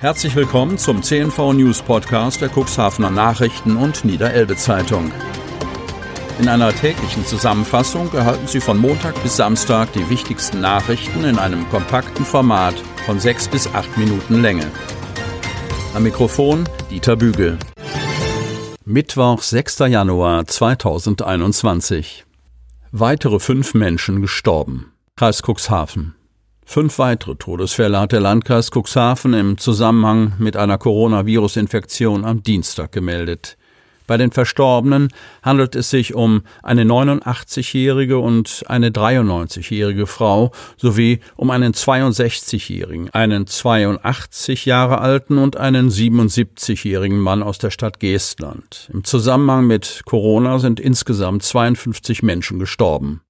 Herzlich willkommen zum CNV News Podcast der Cuxhavener Nachrichten und Niederelbe Zeitung. In einer täglichen Zusammenfassung erhalten Sie von Montag bis Samstag die wichtigsten Nachrichten in einem kompakten Format von sechs bis acht Minuten Länge. Am Mikrofon Dieter Bügel. Mittwoch, 6. Januar 2021. Weitere fünf Menschen gestorben. Kreis Cuxhaven. Fünf weitere Todesfälle hat der Landkreis Cuxhaven im Zusammenhang mit einer Coronavirus-Infektion am Dienstag gemeldet. Bei den Verstorbenen handelt es sich um eine 89-jährige und eine 93-jährige Frau sowie um einen 62-jährigen, einen 82 Jahre alten und einen 77-jährigen Mann aus der Stadt Geestland. Im Zusammenhang mit Corona sind insgesamt 52 Menschen gestorben.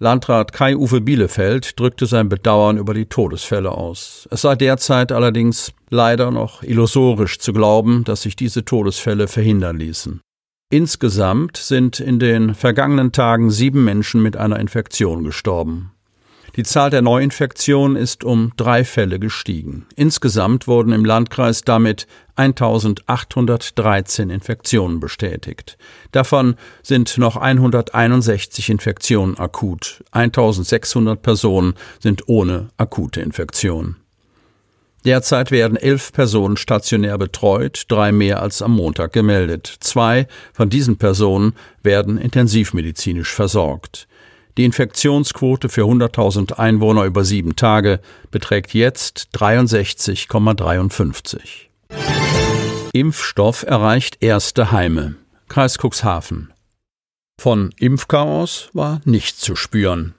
Landrat Kai-Uwe Bielefeld drückte sein Bedauern über die Todesfälle aus. Es sei derzeit allerdings leider noch illusorisch zu glauben, dass sich diese Todesfälle verhindern ließen. Insgesamt sind in den vergangenen Tagen sieben Menschen mit einer Infektion gestorben. Die Zahl der Neuinfektionen ist um drei Fälle gestiegen. Insgesamt wurden im Landkreis damit 1813 Infektionen bestätigt. Davon sind noch 161 Infektionen akut. 1600 Personen sind ohne akute Infektion. Derzeit werden elf Personen stationär betreut, drei mehr als am Montag gemeldet. Zwei von diesen Personen werden intensivmedizinisch versorgt. Die Infektionsquote für 100.000 Einwohner über sieben Tage beträgt jetzt 63,53. Impfstoff erreicht erste Heime. Kreis Cuxhaven. Von Impfchaos war nichts zu spüren.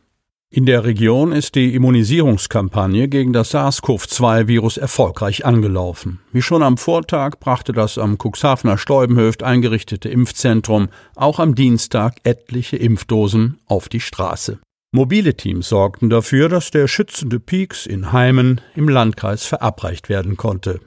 In der Region ist die Immunisierungskampagne gegen das SARS-CoV-2-Virus erfolgreich angelaufen. Wie schon am Vortag brachte das am Cuxhavener Steubenhöft eingerichtete Impfzentrum auch am Dienstag etliche Impfdosen auf die Straße. Mobile Teams sorgten dafür, dass der schützende Peaks in Heimen im Landkreis verabreicht werden konnte.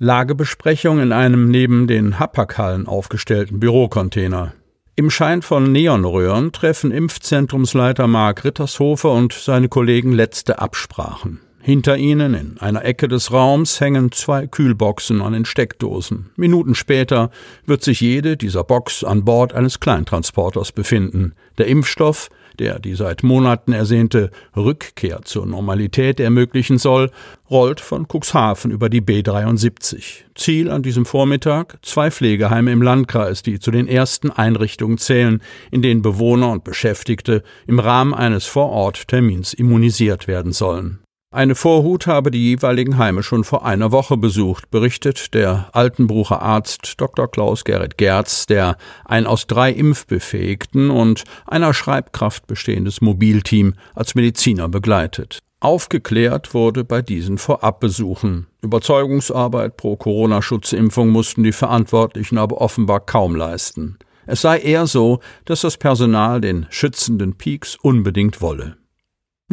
Lagebesprechung in einem neben den Hapakhallen aufgestellten Bürocontainer. Im Schein von Neonröhren treffen Impfzentrumsleiter Mark Rittershofer und seine Kollegen letzte Absprachen. Hinter ihnen in einer Ecke des Raums hängen zwei Kühlboxen an den Steckdosen. Minuten später wird sich jede dieser Box an Bord eines Kleintransporters befinden. Der Impfstoff der die seit Monaten ersehnte Rückkehr zur Normalität ermöglichen soll, rollt von Cuxhaven über die B73. Ziel an diesem Vormittag zwei Pflegeheime im Landkreis, die zu den ersten Einrichtungen zählen, in denen Bewohner und Beschäftigte im Rahmen eines Vororttermins immunisiert werden sollen. Eine Vorhut habe die jeweiligen Heime schon vor einer Woche besucht, berichtet der Altenbrucher Arzt Dr. Klaus Gerrit Gerz, der ein aus drei Impfbefähigten und einer Schreibkraft bestehendes Mobilteam als Mediziner begleitet. Aufgeklärt wurde bei diesen Vorabbesuchen. Überzeugungsarbeit pro Corona-Schutzimpfung mussten die Verantwortlichen aber offenbar kaum leisten. Es sei eher so, dass das Personal den schützenden Peaks unbedingt wolle.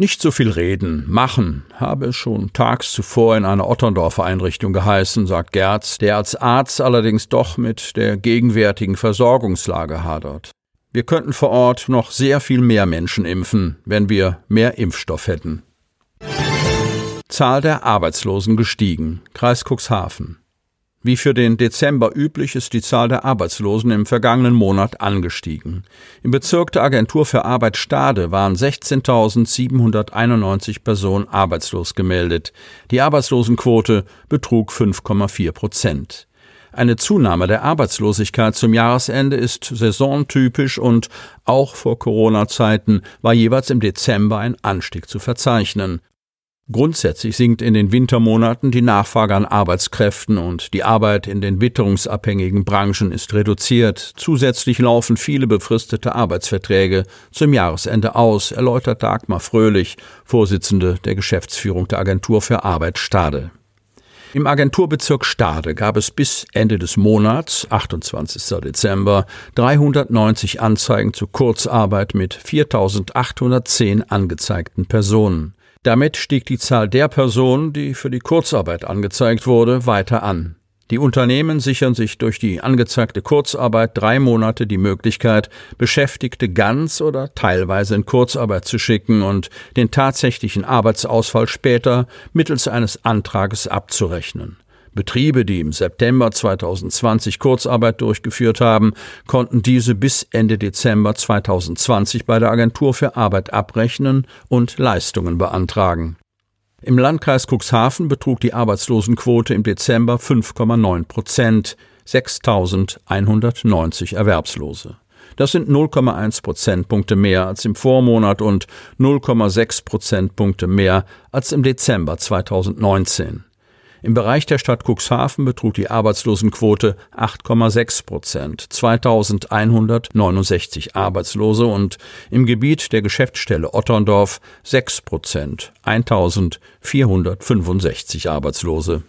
Nicht so viel reden, machen, habe es schon tags zuvor in einer Otterndorfer Einrichtung geheißen, sagt Gerz, der als Arzt allerdings doch mit der gegenwärtigen Versorgungslage hadert. Wir könnten vor Ort noch sehr viel mehr Menschen impfen, wenn wir mehr Impfstoff hätten. Zahl der Arbeitslosen gestiegen. Kreis Cuxhaven. Wie für den Dezember üblich ist die Zahl der Arbeitslosen im vergangenen Monat angestiegen. Im Bezirk der Agentur für Arbeit Stade waren 16.791 Personen arbeitslos gemeldet. Die Arbeitslosenquote betrug 5,4 Prozent. Eine Zunahme der Arbeitslosigkeit zum Jahresende ist saisontypisch und auch vor Corona-Zeiten war jeweils im Dezember ein Anstieg zu verzeichnen. Grundsätzlich sinkt in den Wintermonaten die Nachfrage an Arbeitskräften und die Arbeit in den witterungsabhängigen Branchen ist reduziert. Zusätzlich laufen viele befristete Arbeitsverträge zum Jahresende aus, erläutert Dagmar Fröhlich, Vorsitzende der Geschäftsführung der Agentur für Arbeit Stade. Im Agenturbezirk Stade gab es bis Ende des Monats, 28. Dezember, 390 Anzeigen zu Kurzarbeit mit 4.810 angezeigten Personen. Damit stieg die Zahl der Personen, die für die Kurzarbeit angezeigt wurde, weiter an. Die Unternehmen sichern sich durch die angezeigte Kurzarbeit drei Monate die Möglichkeit, Beschäftigte ganz oder teilweise in Kurzarbeit zu schicken und den tatsächlichen Arbeitsausfall später mittels eines Antrages abzurechnen. Betriebe, die im September 2020 Kurzarbeit durchgeführt haben, konnten diese bis Ende Dezember 2020 bei der Agentur für Arbeit abrechnen und Leistungen beantragen. Im Landkreis Cuxhaven betrug die Arbeitslosenquote im Dezember 5,9 Prozent, 6.190 Erwerbslose. Das sind 0,1 Prozentpunkte mehr als im Vormonat und 0,6 Prozentpunkte mehr als im Dezember 2019. Im Bereich der Stadt Cuxhaven betrug die Arbeitslosenquote 8,6 Prozent, 2169 Arbeitslose und im Gebiet der Geschäftsstelle Otterndorf 6 Prozent, 1465 Arbeitslose.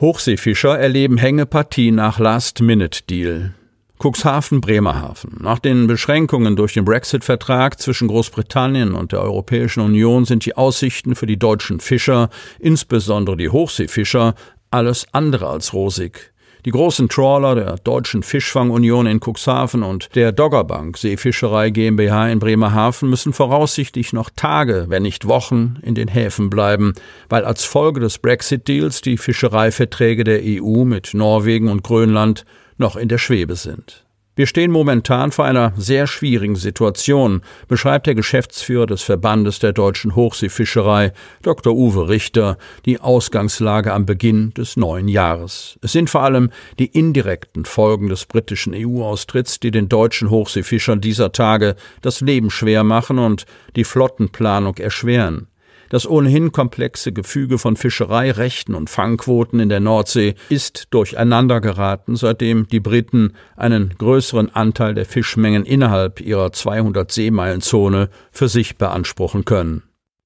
Hochseefischer erleben Hängepartie nach Last-Minute-Deal. Cuxhaven Bremerhaven. Nach den Beschränkungen durch den Brexit-Vertrag zwischen Großbritannien und der Europäischen Union sind die Aussichten für die deutschen Fischer, insbesondere die Hochseefischer, alles andere als rosig. Die großen Trawler der Deutschen Fischfangunion in Cuxhaven und der Doggerbank Seefischerei GmbH in Bremerhaven müssen voraussichtlich noch Tage, wenn nicht Wochen, in den Häfen bleiben, weil als Folge des Brexit-Deals die Fischereiverträge der EU mit Norwegen und Grönland noch in der Schwebe sind. Wir stehen momentan vor einer sehr schwierigen Situation, beschreibt der Geschäftsführer des Verbandes der deutschen Hochseefischerei, Dr. Uwe Richter, die Ausgangslage am Beginn des neuen Jahres. Es sind vor allem die indirekten Folgen des britischen EU-Austritts, die den deutschen Hochseefischern dieser Tage das Leben schwer machen und die Flottenplanung erschweren. Das ohnehin komplexe Gefüge von Fischereirechten und Fangquoten in der Nordsee ist durcheinander geraten, seitdem die Briten einen größeren Anteil der Fischmengen innerhalb ihrer 200 Seemeilenzone für sich beanspruchen können.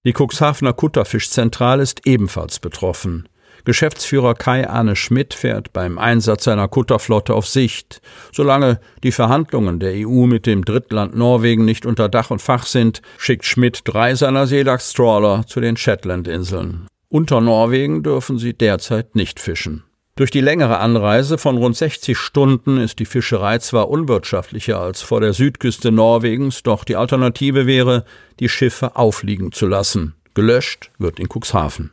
Die Cuxhavener Kutterfischzentrale ist ebenfalls betroffen. Geschäftsführer Kai Arne Schmidt fährt beim Einsatz seiner Kutterflotte auf Sicht. Solange die Verhandlungen der EU mit dem Drittland Norwegen nicht unter Dach und Fach sind, schickt Schmidt drei seiner Seelachs-Trawler zu den Shetland-Inseln. Unter Norwegen dürfen sie derzeit nicht fischen. Durch die längere Anreise von rund 60 Stunden ist die Fischerei zwar unwirtschaftlicher als vor der Südküste Norwegens, doch die Alternative wäre, die Schiffe aufliegen zu lassen. Gelöscht wird in Cuxhaven.